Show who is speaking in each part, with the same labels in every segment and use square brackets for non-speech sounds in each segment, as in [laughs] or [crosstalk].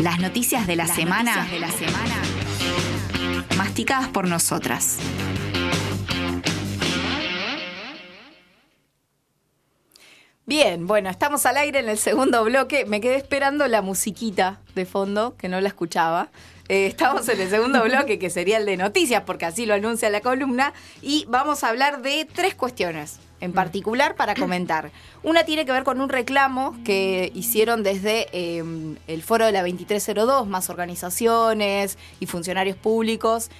Speaker 1: Las noticias de la, semana, de la semana masticadas por nosotras.
Speaker 2: Bien, bueno, estamos al aire en el segundo bloque. Me quedé esperando la musiquita de fondo, que no la escuchaba. Eh, estamos en el segundo bloque, que sería el de noticias, porque así lo anuncia la columna. Y vamos a hablar de tres cuestiones en particular para [clears throat] comentar. Una tiene que ver con un reclamo que hicieron desde em, el foro de la 2302, más organizaciones y funcionarios públicos.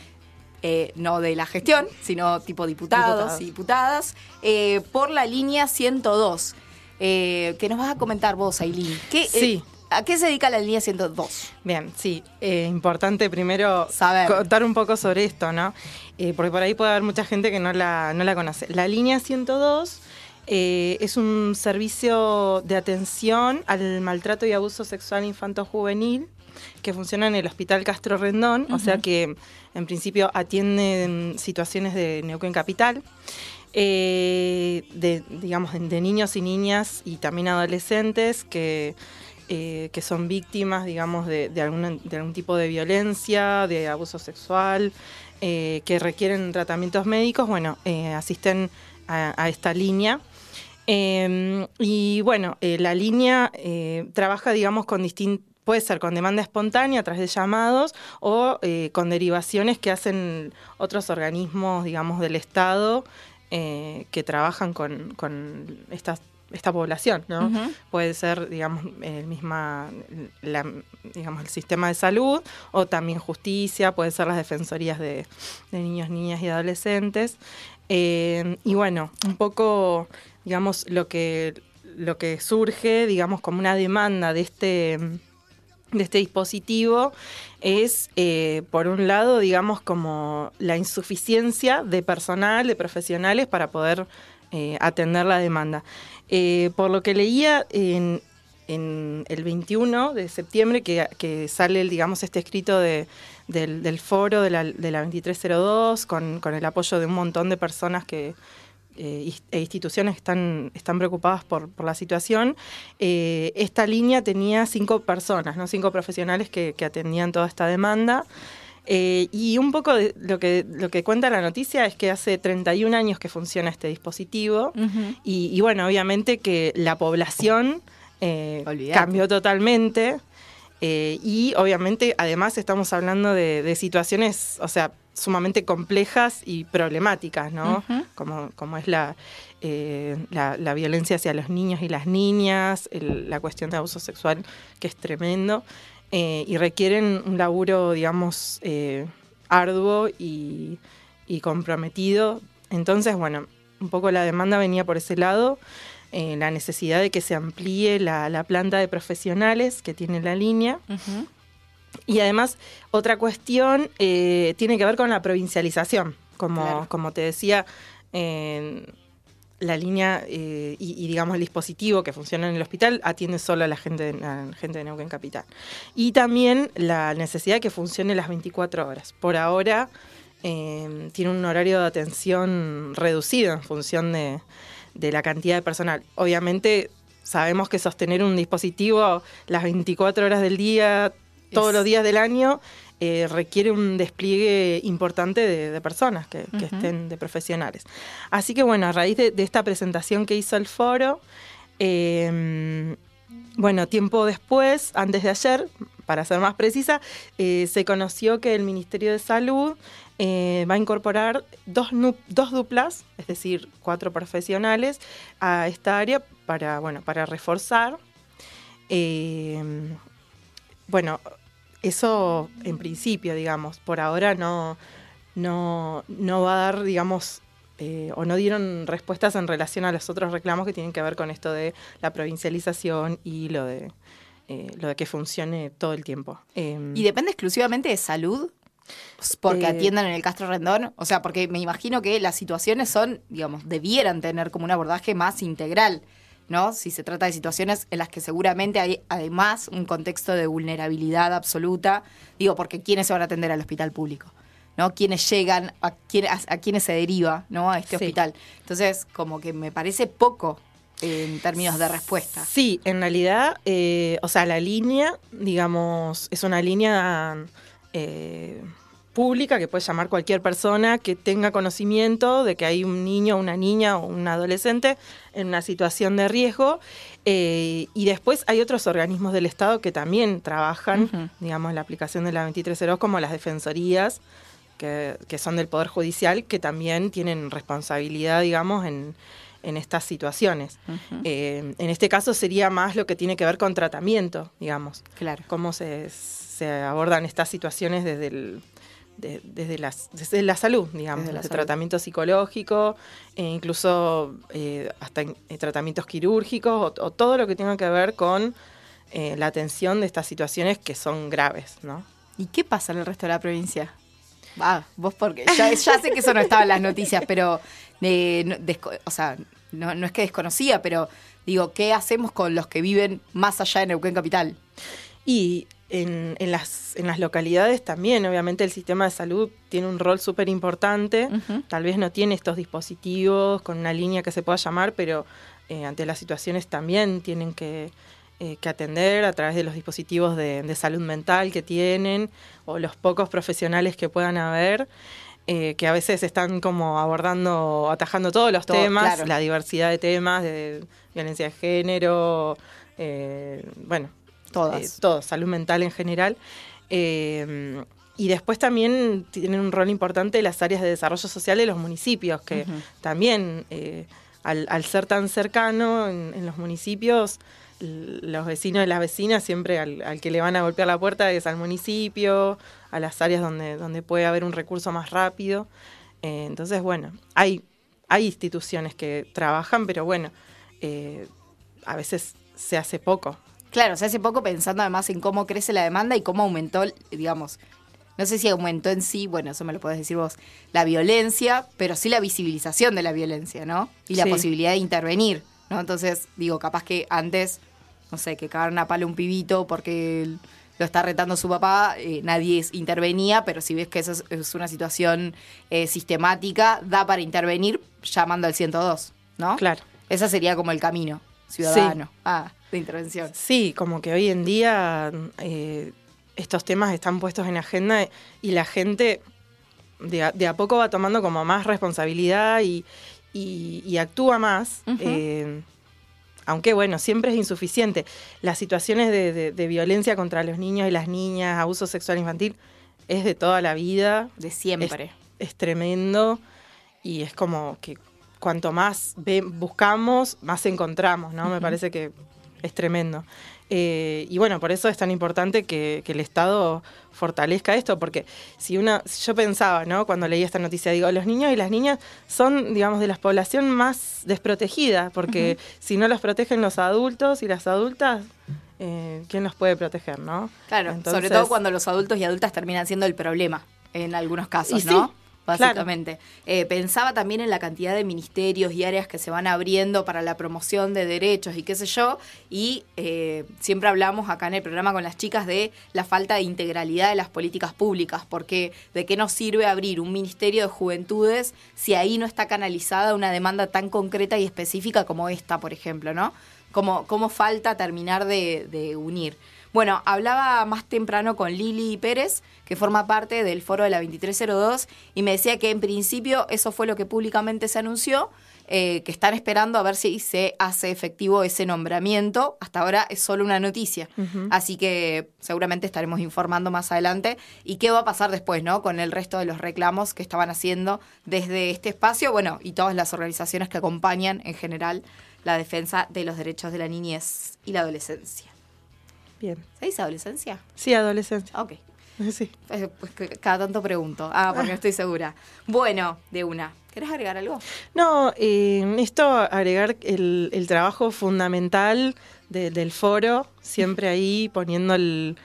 Speaker 2: eh, no de la gestión, sino tipo diputados,
Speaker 3: Diputados.
Speaker 2: y diputadas, eh, por la línea 102. Eh, que nos vas a comentar vos, Aileen. ¿Qué,
Speaker 3: Sí.
Speaker 2: ¿A qué se dedica la línea 102?
Speaker 3: Bien, sí, eh, importante primero
Speaker 2: Saber.
Speaker 3: contar un poco sobre esto, ¿no? Eh, porque por ahí puede haber mucha gente que no la, no la conoce. La línea 102 eh, es un servicio de atención al maltrato y abuso sexual infanto-juvenil que funciona en el Hospital Castro Rendón, o sea que en principio atienden situaciones de Neuquén Capital. eh, de, digamos, de niños y niñas y también adolescentes que, eh, que son víctimas, digamos, de, de, alguna- de algún tipo de violencia, de abuso sexual, eh, que requieren tratamientos médicos, bueno, eh, asisten a, a esta línea. Eh, y bueno, eh, la línea eh, trabaja, digamos, con distintos puede ser con demanda espontánea a través de llamados o con derivaciones que hacen otros organismos, digamos, del Estado que trabajan con, con estas- esta población, ¿no? Puede ser, digamos, el misma, la- digamos, el sistema de salud o también justicia, puede ser las defensorías de, de niños, niñas y adolescentes. Eh, y bueno, un poco, digamos, lo que, lo que surge, digamos, como una demanda de este de este dispositivo es, eh, por un lado, digamos, como la insuficiencia de personal, de profesionales para poder eh, atender la demanda. Eh, por lo que leía en, el 21 de septiembre, que, sale, digamos, este escrito de, del, foro de la, de la 2302, con, el apoyo de un montón de personas que, eh, e instituciones que están, preocupadas por, la situación. Eh, esta línea tenía cinco personas, ¿no? cinco profesionales que atendían toda esta demanda. Eh, y un poco de lo que, lo que cuenta la noticia es que hace 31 años que funciona este dispositivo. Y, y bueno, obviamente que la población eh, cambió totalmente. eh, y obviamente, además, estamos hablando de, de situaciones, o sea, sumamente complejas y problemáticas, ¿no? Como, como es la, eh, la, la violencia hacia los niños y las niñas, el- la cuestión de abuso sexual, que es tremendo, eh, y requieren un laburo, digamos, eh, arduo y, y comprometido. Entonces, bueno, un poco la demanda venía por ese lado, la necesidad de que se amplíe la, la planta de profesionales que tiene la línea. Y además, otra cuestión tiene que ver con la provincialización. Como,
Speaker 2: Claro.
Speaker 3: como te decía, eh, la línea eh, y, y, digamos, el dispositivo que funciona en el hospital atiende solo a la gente, de- la gente de Neuquén Capital. Y también la necesidad de que funcione las 24 horas. Por ahora eh, tiene un horario de atención reducido en función de, de la cantidad de personal. Obviamente sabemos que sostener un dispositivo las 24 horas del día, todos
Speaker 2: Es-
Speaker 3: los días del año, eh, requiere un despliegue importante de, de personas que, estén, de profesionales. Así que bueno, a raíz de, de esta presentación que hizo el foro, eh, bueno, tiempo después, antes de ayer, para ser más precisa, eh, se conoció que el Ministerio de Salud eh, va a incorporar dos, dos duplas, es decir, cuatro profesionales, a esta área para, bueno, para reforzar. Eh, bueno, eso en principio, digamos, por ahora no, no, no va a dar, digamos, eh, o no dieron respuestas en relación a los otros reclamos que tienen que ver con esto de la provincialización y lo de, eh, lo de que funcione todo el tiempo. Em,
Speaker 2: ¿Y depende exclusivamente de salud? Porque
Speaker 3: Eh,
Speaker 2: atiendan en el Castro Rendón. O sea, porque me imagino que las situaciones son, digamos, debieran tener como un abordaje más integral, ¿no? Si se trata de situaciones en las que seguramente hay además un contexto de vulnerabilidad absoluta. Digo, porque ¿quiénes se van a atender al hospital público? ¿No? ¿Quiénes llegan? ¿A, quién, a, a quiénes se deriva, ¿no? A este
Speaker 3: Sí.
Speaker 2: hospital. Entonces, como que me parece poco en términos de respuesta.
Speaker 3: Sí, en realidad, eh, o sea, la línea, digamos, es una línea eh, pública que puede llamar cualquier persona que tenga conocimiento de que hay un niño, una niña o un adolescente en una situación de riesgo. Eh, y después hay otros organismos del Estado que también trabajan, digamos, la aplicación de la 2302, como las defensorías, que, son del Poder Judicial, que también tienen responsabilidad, digamos, en, estas situaciones. Eh, en este caso sería más lo que tiene que ver con tratamiento, digamos.
Speaker 2: Claro.
Speaker 3: Cómo se, se abordan estas situaciones desde el desde, las, desde la salud, digamos, de tratamiento psicológico, e incluso eh, hasta eh, tratamientos quirúrgicos o, todo lo que tenga que ver con eh, la atención de estas situaciones que son graves, ¿no?
Speaker 2: ¿Y qué pasa en el resto de la provincia? Ah, vos porque ya, sé que eso no estaba en las noticias, pero o sea, no, no es que desconocía, pero digo, ¿qué hacemos con los que viven más allá de Neuquén Capital?
Speaker 3: Y en, las, en las localidades también, obviamente el sistema de salud tiene un rol súper importante, tal vez no tiene estos dispositivos con una línea que se pueda llamar, pero eh, ante las situaciones también tienen que, eh, que atender a través de los dispositivos de, salud mental que tienen o los pocos profesionales que puedan haber. Eh, que a veces están como abordando, atajando todos los temas, la diversidad de temas, de violencia de género, bueno,
Speaker 2: Todas.
Speaker 3: Eh, salud mental en general. Eh, y después también tienen un rol importante las áreas de desarrollo social de los municipios, que también eh, al, ser tan cercano en, los municipios, los vecinos y las vecinas siempre al, que le van a golpear la puerta es al municipio, a las áreas donde, donde puede haber un recurso más rápido. entonces, bueno, hay, hay instituciones que trabajan, pero bueno, a veces se hace poco.
Speaker 2: Claro, o sea, hace poco pensando además en cómo crece la demanda y cómo aumentó, digamos, no sé si aumentó en sí, bueno, eso me lo podés decir vos, la violencia, pero sí la visibilización de la violencia, ¿no? Y la posibilidad de intervenir, ¿no? Entonces, digo, capaz que antes, no sé, que cagaron a palo un pibito porque lo está retando su papá, eh, nadie intervenía, pero si ves que eso es, una situación eh, sistemática, da para intervenir llamando al 102, ¿no?
Speaker 3: Claro.
Speaker 2: Ese sería como el camino ciudadano. Ah de intervención.
Speaker 3: Sí, como que hoy en día eh, estos temas están puestos en agenda y la gente de a, poco va tomando como más responsabilidad y, actúa más. Eh, aunque bueno, siempre es insuficiente. Las situaciones de, violencia contra los niños y las niñas, abuso sexual infantil, es de toda la vida.
Speaker 2: De siempre.
Speaker 3: Es, tremendo y es como que cuanto más buscamos, más encontramos, ¿no? Me parece que es tremendo. Eh, y bueno, por eso es tan importante que, el Estado fortalezca esto, porque si una, yo pensaba, ¿no? Cuando leí esta noticia, digo, los niños y las niñas son, digamos, de la población más desprotegida, porque si no los protegen los adultos y las adultas, eh, ¿quién los puede proteger, no?
Speaker 2: Claro, sobre todo cuando los adultos y adultas terminan siendo el problema en algunos casos, ¿no? Básicamente. Eh, pensaba también en la cantidad de ministerios y áreas que se van abriendo para la promoción de derechos y qué sé yo, y eh, siempre hablamos acá en el programa con las chicas de la falta de integralidad de las políticas públicas, porque de qué nos sirve abrir un ministerio de juventudes si ahí no está canalizada una demanda tan concreta y específica como esta, por ejemplo, ¿no? Como, falta terminar de unir. Bueno, hablaba más temprano con Lili Pérez, que forma parte del foro de la 2302, y me decía que en principio eso fue lo que públicamente se anunció, eh, que están esperando a ver si se hace efectivo ese nombramiento. Hasta ahora es solo una noticia. Así que seguramente estaremos informando más adelante. ¿Y qué va a pasar después, no? Con el resto de los reclamos que estaban haciendo desde este espacio, bueno, y todas las organizaciones que acompañan en general la defensa de los derechos de la niñez y la adolescencia.
Speaker 3: Bien.
Speaker 2: ¿Se dice adolescencia?
Speaker 3: Sí, adolescencia.
Speaker 2: Ok. [laughs] Sí. Pues, pues cada tanto pregunto. Ah, porque no estoy segura. Bueno, de una. ¿Querés agregar algo?
Speaker 3: No, eh, esto agregar el, trabajo fundamental del foro, siempre ahí poniendo el,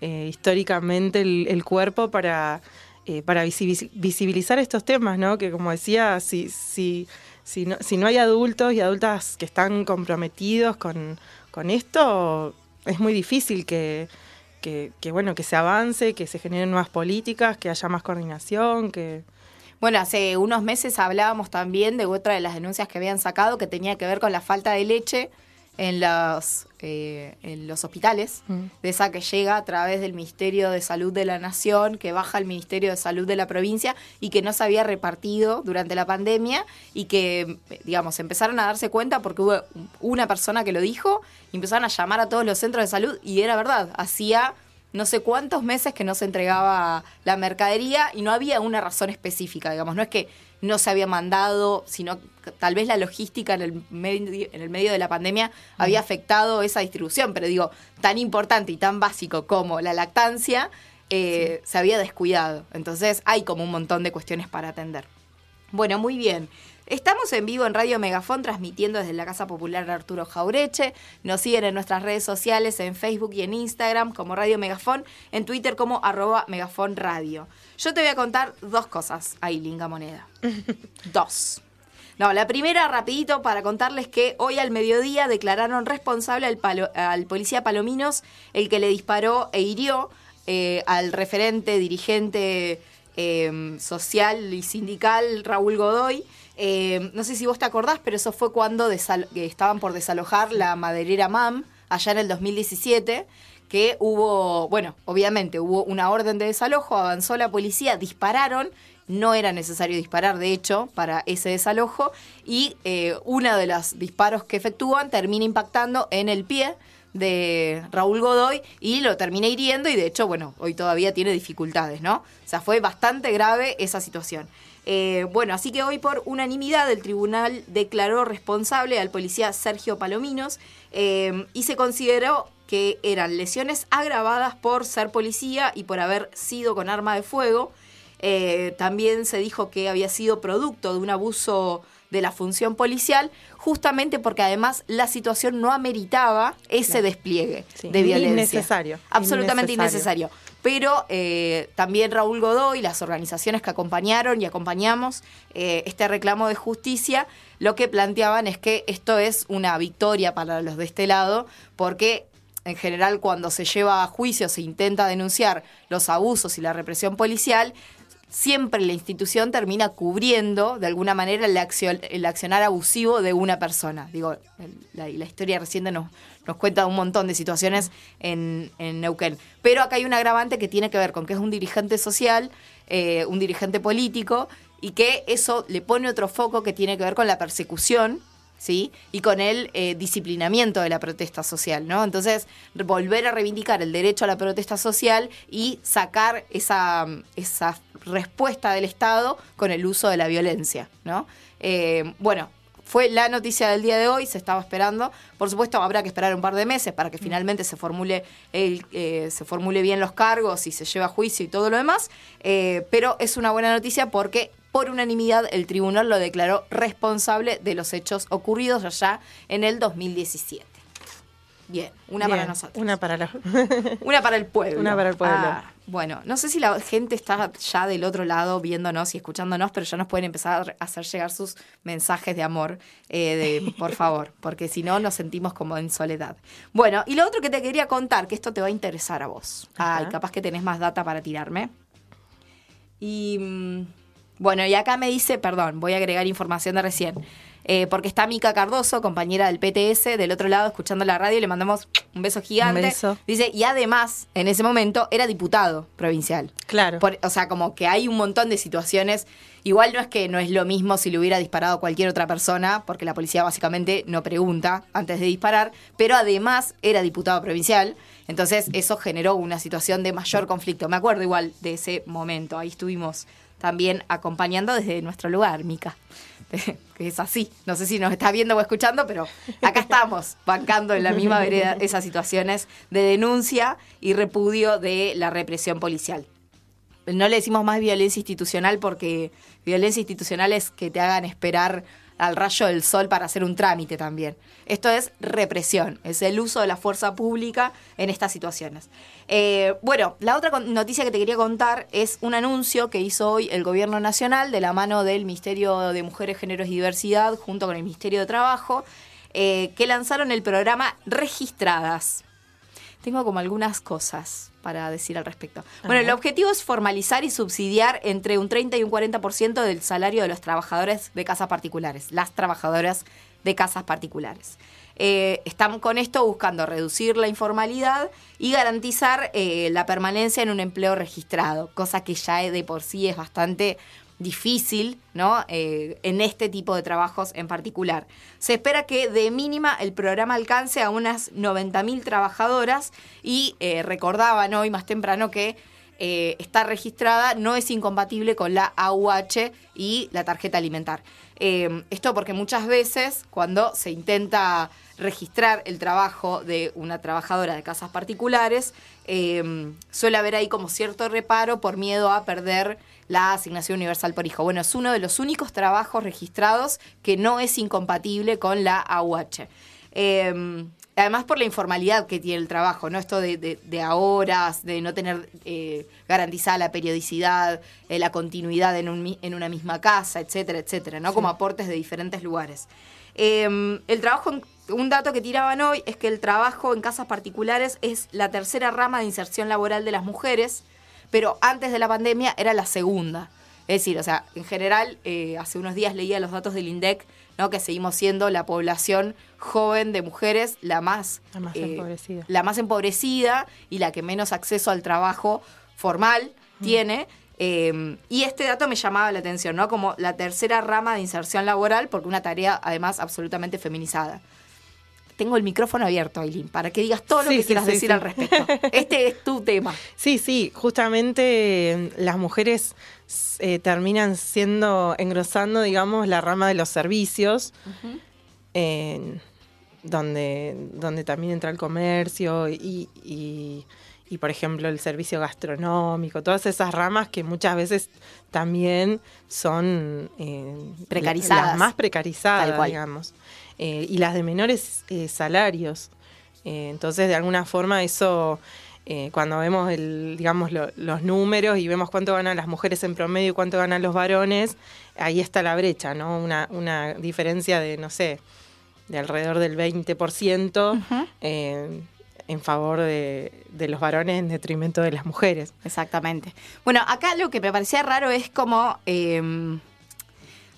Speaker 3: eh, históricamente el, cuerpo para, eh, para visibilizar estos temas, ¿no? Que como decía, si, si, si, no, si no hay adultos y adultas que están comprometidos con, con esto, es muy difícil que, bueno, que se avance, que se generen nuevas políticas, que haya más coordinación, que...
Speaker 2: Bueno, hace unos meses hablábamos también de otra de las denuncias que habían sacado que tenía que ver con la falta de leche en los, eh, en los hospitales,
Speaker 3: Mm.
Speaker 2: de esa que llega a través del Ministerio de Salud de la Nación, que baja al Ministerio de Salud de la provincia y que no se había repartido durante la pandemia y que, digamos, empezaron a darse cuenta porque hubo una persona que lo dijo y empezaron a llamar a todos los centros de salud y era verdad, hacía no sé cuántos meses que no se entregaba la mercadería y no había una razón específica, digamos, no es que no se había mandado, sino que tal vez la logística en el medio, en el medio de la pandemia había afectado esa distribución, pero digo, tan importante y tan básico como la lactancia eh, se había descuidado. Entonces hay como un montón de cuestiones para atender. Bueno, muy bien. Estamos en vivo en Radio Megafón transmitiendo desde la Casa Popular Arturo Jaureche. Nos siguen en nuestras redes sociales, en Facebook y en Instagram como Radio Megafón, en Twitter como arroba Megafón Radio. Yo te voy a contar dos cosas ahí, Linga Moneda. [laughs] dos. No, la primera, rapidito, para contarles que hoy al mediodía declararon responsable al, palo- al policía Palominos, el que le disparó e hirió eh, al referente, dirigente eh, social y sindical Raúl Godoy. Eh, no sé si vos te acordás, pero eso fue cuando estaban por desalojar la maderera MAM, allá en el 2017 que hubo, bueno, obviamente hubo una orden de desalojo, avanzó la policía, dispararon, no era necesario disparar, de hecho, para ese desalojo, y eh, uno de los disparos que efectúan termina impactando en el pie de Raúl Godoy y lo termina hiriendo y de hecho, bueno, hoy todavía tiene dificultades, ¿no? O sea, fue bastante grave esa situación. Eh, bueno, así que hoy por unanimidad el tribunal declaró responsable al policía Sergio Palominos eh, y se consideró que eran lesiones agravadas por ser policía y por haber sido con arma de fuego. Eh, también se dijo que había sido producto de un abuso de la función policial, justamente porque además la situación no ameritaba ese despliegue
Speaker 3: Sí,
Speaker 2: de violencia.
Speaker 3: innecesario,
Speaker 2: Absolutamente
Speaker 3: innecesario.
Speaker 2: innecesario. Pero eh, también Raúl Godoy, las organizaciones que acompañaron y acompañamos eh, este reclamo de justicia, lo que planteaban es que esto es una victoria para los de este lado, porque en general cuando se lleva a juicio, se intenta denunciar los abusos y la represión policial, siempre la institución termina cubriendo de alguna manera el, accio- el accionar abusivo de una persona. Digo, la, la historia reciente nos, nos cuenta un montón de situaciones en, en Neuquén. Pero acá hay un agravante que tiene que ver con que es un dirigente social, eh, un dirigente político, y que eso le pone otro foco que tiene que ver con la persecución ¿sí? Y con el eh, disciplinamiento de la protesta social, ¿no? Entonces, volver a reivindicar el derecho a la protesta social y sacar esa, esa respuesta del Estado con el uso de la violencia, ¿no? Eh, bueno, fue la noticia del día de hoy, se estaba esperando. Por supuesto, habrá que esperar un par de meses para que finalmente se formule, el, eh, se formule bien los cargos y se lleve a juicio y todo lo demás. Eh, pero es una buena noticia porque por unanimidad el tribunal lo declaró responsable de los hechos ocurridos allá en el 2017. Bien, una para nosotros.
Speaker 3: Una para la... [laughs]
Speaker 2: Una para el pueblo.
Speaker 3: Una para el pueblo.
Speaker 2: Ah, bueno, no sé si la gente está ya del otro lado viéndonos y escuchándonos, pero ya nos pueden empezar a hacer llegar sus mensajes de amor, eh, de, por favor, [laughs] porque si no nos sentimos como en soledad. Bueno, y lo otro que te quería contar, que esto te va a interesar a vos. Ay,
Speaker 3: Ajá.
Speaker 2: capaz que tenés más data para tirarme. Y mm, bueno, y acá me dice, perdón, voy a agregar información de recién. eh, porque está Mica Cardoso, compañera del PTS, del otro lado, escuchando la radio, y le mandamos un beso gigante.
Speaker 3: Un beso.
Speaker 2: Dice, y además, en ese momento, era diputado provincial.
Speaker 3: Claro.
Speaker 2: Por- o sea, como que hay un montón de situaciones. Igual no es que no es lo mismo si le hubiera disparado cualquier otra persona, porque la policía básicamente no pregunta antes de disparar, pero además era diputado provincial. Entonces eso generó una situación de mayor conflicto. Me acuerdo igual de ese momento. Ahí estuvimos también acompañando desde nuestro lugar, Mica. [laughs] Que es así. No sé si nos está viendo o escuchando, pero acá estamos, [laughs] bancando en la misma vereda esas situaciones de denuncia y repudio de la represión policial. No le decimos más violencia institucional porque violencia institucional es que te hagan esperar al rayo del sol para hacer un trámite también. Esto es represión, es el uso de la fuerza pública en estas situaciones. Eh, bueno, la otra noticia que te quería contar es un anuncio que hizo hoy el Gobierno Nacional de la mano del Ministerio de Mujeres, Géneros y Diversidad junto con el Ministerio de Trabajo, eh, que lanzaron el programa Registradas. Tengo como algunas cosas para decir al respecto. Bueno, el objetivo es formalizar y subsidiar entre un 30 y un 40% del salario de los trabajadores de casas particulares, las trabajadoras de casas particulares. Eh, están con esto buscando reducir la informalidad y garantizar eh, la permanencia en un empleo registrado, cosa que ya de por sí es bastante difícil, ¿no? Eh, en este tipo de trabajos en particular. Se espera que de mínima el programa alcance a unas 90.000 trabajadoras y recordaban hoy más temprano que estar registrada no es incompatible con la AUH y la tarjeta alimentar. esto porque muchas veces cuando se intenta registrar el trabajo de una trabajadora de casas particulares, eh, suele haber ahí como cierto reparo por miedo a perder la asignación universal por hijo. Bueno, es uno de los únicos trabajos registrados que no es incompatible con la AUH. Eh, además por la informalidad que tiene el trabajo, ¿no? Esto de, de, de horas, de no tener eh, garantizada la periodicidad, la continuidad en, un, en, una misma casa, etcétera, etcétera, ¿no? Como aportes de diferentes lugares. el trabajo un dato que tiraban hoy es que el trabajo en casas particulares es la tercera rama de inserción laboral de las mujeres, pero antes de la pandemia era la segunda. Es decir, o sea, en general, eh, hace unos días leía los datos del INDEC, ¿no? que seguimos siendo la población joven de mujeres la más,
Speaker 3: la más, eh, empobrecida.
Speaker 2: La más empobrecida y la que menos acceso al trabajo formal tiene. Eh, y este dato me llamaba la atención, ¿no? Como la tercera rama de inserción laboral, porque una tarea además absolutamente feminizada tengo el micrófono abierto, Aileen, para que digas todo lo que quieras decir al respecto. [laughs] Este es tu tema.
Speaker 3: Sí, sí, justamente las mujeres eh, terminan siendo, engrosando, digamos, la rama de los servicios, donde, donde también entra el comercio y, y, por ejemplo, el servicio gastronómico, todas esas ramas que muchas veces también son
Speaker 2: eh, precarizadas.
Speaker 3: Las más precarizadas, digamos. Eh, y las de menores eh, salarios. Eh, entonces, de alguna forma, eso, cuando vemos el, digamos, los números y vemos cuánto ganan las mujeres en promedio y cuánto ganan los varones, ahí está la brecha, ¿no? Una, una diferencia de, no sé, de alrededor del 20%. en favor de, de, los varones en detrimento de las mujeres.
Speaker 2: Exactamente. Bueno, acá lo que me parecía raro es como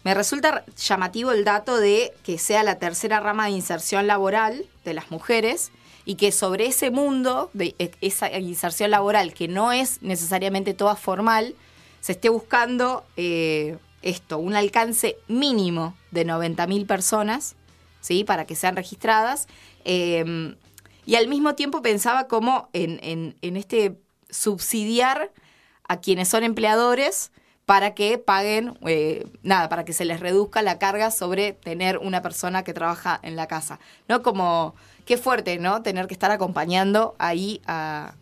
Speaker 2: me resulta llamativo el dato de que sea la tercera rama de inserción laboral de las mujeres y que sobre ese mundo de e, esa inserción laboral, que no es necesariamente toda formal, se esté buscando eh, esto, un alcance mínimo de 90.000 personas, ¿sí? Para que sean registradas. Em, y al mismo tiempo pensaba como en, en este subsidiar a quienes son empleadores para que paguen, eh, nada, para que se les reduzca la carga sobre tener una persona que trabaja en la casa. ¿No? Como, qué fuerte, ¿no? Tener que estar acompañando ahí a,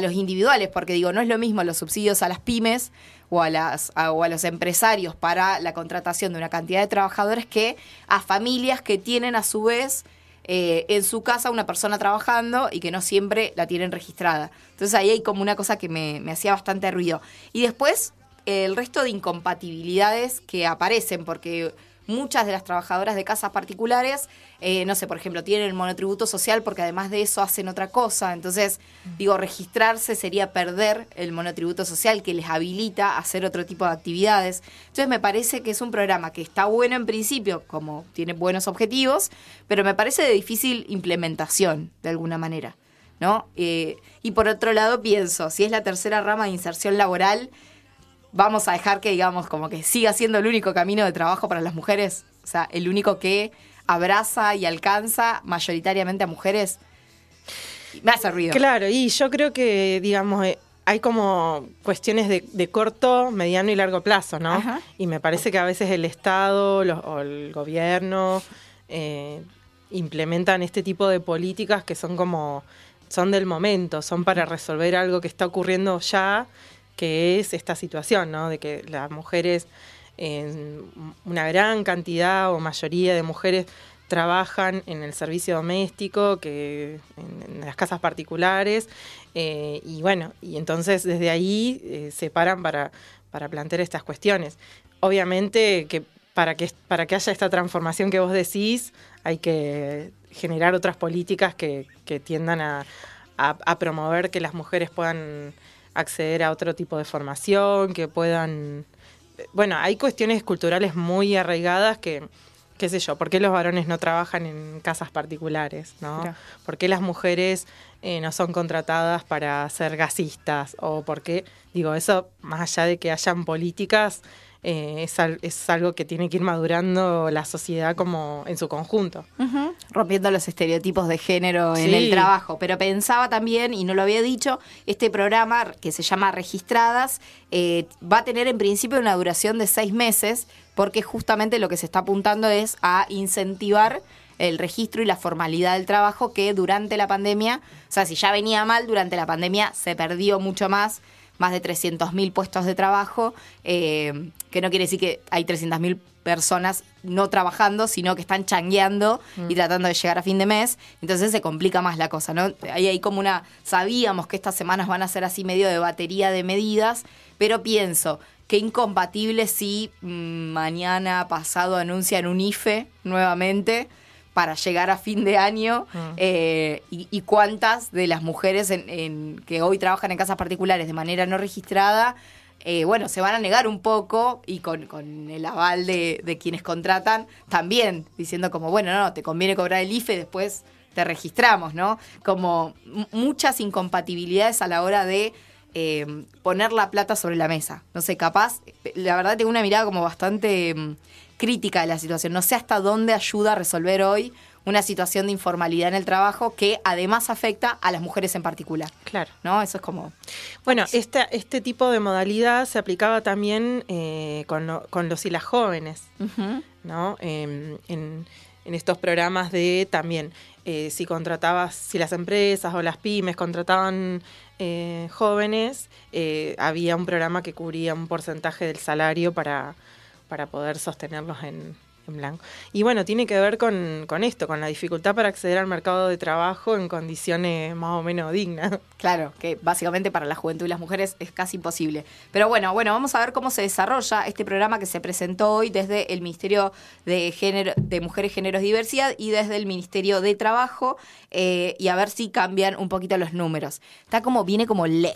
Speaker 2: los individuales, porque digo, no es lo mismo los subsidios a las pymes o a, las, o a los empresarios para la contratación de una cantidad de trabajadores que a familias que tienen a su vez eh, en su casa una persona trabajando y que no siempre la tienen registrada. Entonces ahí hay como una cosa que me hacía bastante ruido. Y después el resto de incompatibilidades que aparecen, porque muchas de las trabajadoras de casas particulares, eh, no sé, por ejemplo, tienen el monotributo social porque además de eso hacen otra cosa. Entonces, digo, registrarse sería perder el monotributo social que les habilita a hacer otro tipo de actividades. Entonces, me parece que es un programa que está bueno en principio, como tiene buenos objetivos, pero me parece de difícil implementación, de alguna manera. ¿No? Eh, y por otro lado, pienso, si es la tercera rama de inserción laboral, vamos a dejar que, digamos, como que siga siendo el único camino de trabajo para las mujeres, o sea, el único que abraza y alcanza mayoritariamente a mujeres. Me hace ruido.
Speaker 3: Claro, y yo creo que, digamos, eh, hay como cuestiones de, corto, mediano y largo plazo, ¿no? Y me parece que a veces el Estado o el gobierno eh, implementan este tipo de políticas que son como, son del momento, son para resolver algo que está ocurriendo ya que es esta situación, ¿no? De que las mujeres, en una gran cantidad o mayoría de mujeres trabajan en el servicio doméstico, que en, las casas particulares, eh, y bueno, y entonces desde ahí eh, se paran para, para plantear estas cuestiones. Obviamente que para que para que haya esta transformación que vos decís, hay que generar otras políticas que, que tiendan a, a, promover que las mujeres puedan acceder a otro tipo de formación, que puedan... Bueno, hay cuestiones culturales muy arraigadas que, qué sé yo, ¿por qué los varones no trabajan en casas particulares? ¿no? ¿Por qué las mujeres eh, no son contratadas para ser gasistas? O por qué, digo, eso más allá de que hayan políticas, eh, es, algo que tiene que ir madurando la sociedad como en su conjunto.
Speaker 2: Rompiendo los estereotipos de género en el trabajo. Pero pensaba también, y no lo había dicho, este programa que se llama Registradas eh, va a tener en principio una duración de seis meses, porque justamente lo que se está apuntando es a incentivar el registro y la formalidad del trabajo que durante la pandemia, o sea, si ya venía mal, durante la pandemia se perdió mucho más más de 300.000 puestos de trabajo, eh, que no quiere decir que hay 300.000 personas no trabajando, sino que están changueando y mm. tratando de llegar a fin de mes. Entonces se complica más la cosa, ¿no? Ahí hay como una. Sabíamos que estas semanas van a ser así medio de batería de medidas, pero pienso que incompatible si mm, mañana pasado anuncian un IFE nuevamente para llegar a fin de año mm. eh, y, cuántas de las mujeres en, que hoy trabajan en casas particulares de manera no registrada, eh, bueno, se van a negar un poco y con, el aval de, quienes contratan también, diciendo como, bueno, no, te conviene cobrar el IFE, después te registramos, ¿no? Como muchas incompatibilidades a la hora de eh, poner la plata sobre la mesa. No sé, capaz, la verdad tengo una mirada como bastante mm, crítica de la situación. No sé hasta dónde ayuda a resolver hoy una situación de informalidad en el trabajo que además afecta a las mujeres en particular.
Speaker 3: Claro.
Speaker 2: ¿No? Eso es como...
Speaker 3: Bueno, esta, este tipo de modalidad se aplicaba también eh, con, los y las jóvenes, ¿no? Em, en, estos programas de también, eh, si contratabas, si las empresas o las pymes contrataban eh, jóvenes, había un programa que cubría un porcentaje del salario para para poder sostenerlos en, blanco. Y bueno, tiene que ver con, esto, con la dificultad para acceder al mercado de trabajo en condiciones más o menos dignas. [laughs]
Speaker 2: Claro, que básicamente para la juventud y las mujeres es casi imposible. Pero bueno, bueno, vamos a ver cómo se desarrolla este programa que se presentó hoy desde el Ministerio de Género, de Mujeres, Géneros y Diversidad y desde el Ministerio de Trabajo eh, y a ver si cambian un poquito los números. Está como, viene como le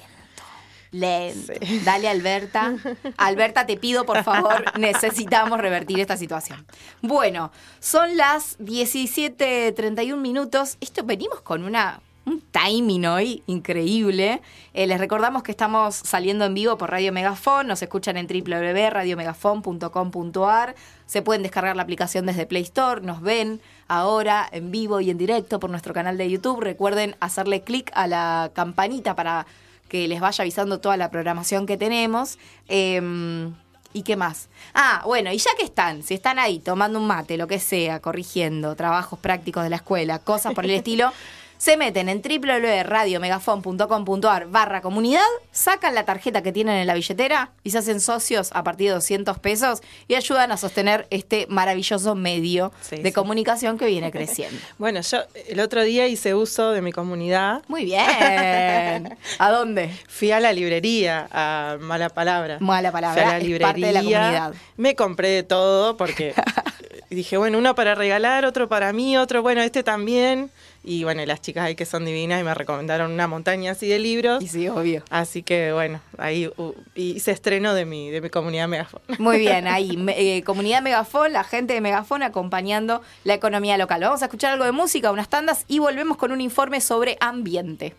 Speaker 2: Dale, Alberta. Alberta, te pido, por favor, [laughs] necesitamos revertir esta situación. Bueno, son las 17.31 minutos. Esto venimos con una un timing hoy increíble. Eh, les recordamos que estamos saliendo en vivo por Radio Megafon, nos escuchan en www.radiomegafon.com.ar, se pueden descargar la aplicación desde Play Store, nos ven ahora en vivo y en directo por nuestro canal de YouTube. Recuerden hacerle clic a la campanita para que les vaya avisando toda la programación que tenemos. Em, ¿Y qué más? Ah, bueno, y ya que están, si están ahí tomando un mate, lo que sea, corrigiendo, trabajos prácticos de la escuela, cosas por el [laughs] estilo, se meten en www.radiomegafon.com.ar barra comunidad, sacan la tarjeta que tienen en la billetera y se hacen socios a partir de 200 pesos y ayudan a sostener este maravilloso medio de comunicación que viene [laughs] creciendo.
Speaker 3: bueno, yo el otro día hice uso de mi comunidad.
Speaker 2: Muy bien. [laughs] ¿A dónde?
Speaker 3: Fui a la librería, a Mala Palabra.
Speaker 2: Mala Palabra, Fui a la librería, parte de la comunidad.
Speaker 3: Me compré de todo porque [laughs] dije, bueno, uno para regalar, otro para mí, otro, bueno, este también. Y bueno, las chicas ahí que son divinas y me recomendaron una montaña así de libros.
Speaker 2: Y sí, obvio.
Speaker 3: Así que bueno, ahí y se estrenó de mi, de mi comunidad Megafon.
Speaker 2: Muy bien, [laughs] ahí, eh, comunidad Megafon, la gente de Megafon acompañando la economía local. Vamos a escuchar algo de música, unas tandas y volvemos con un informe sobre ambiente.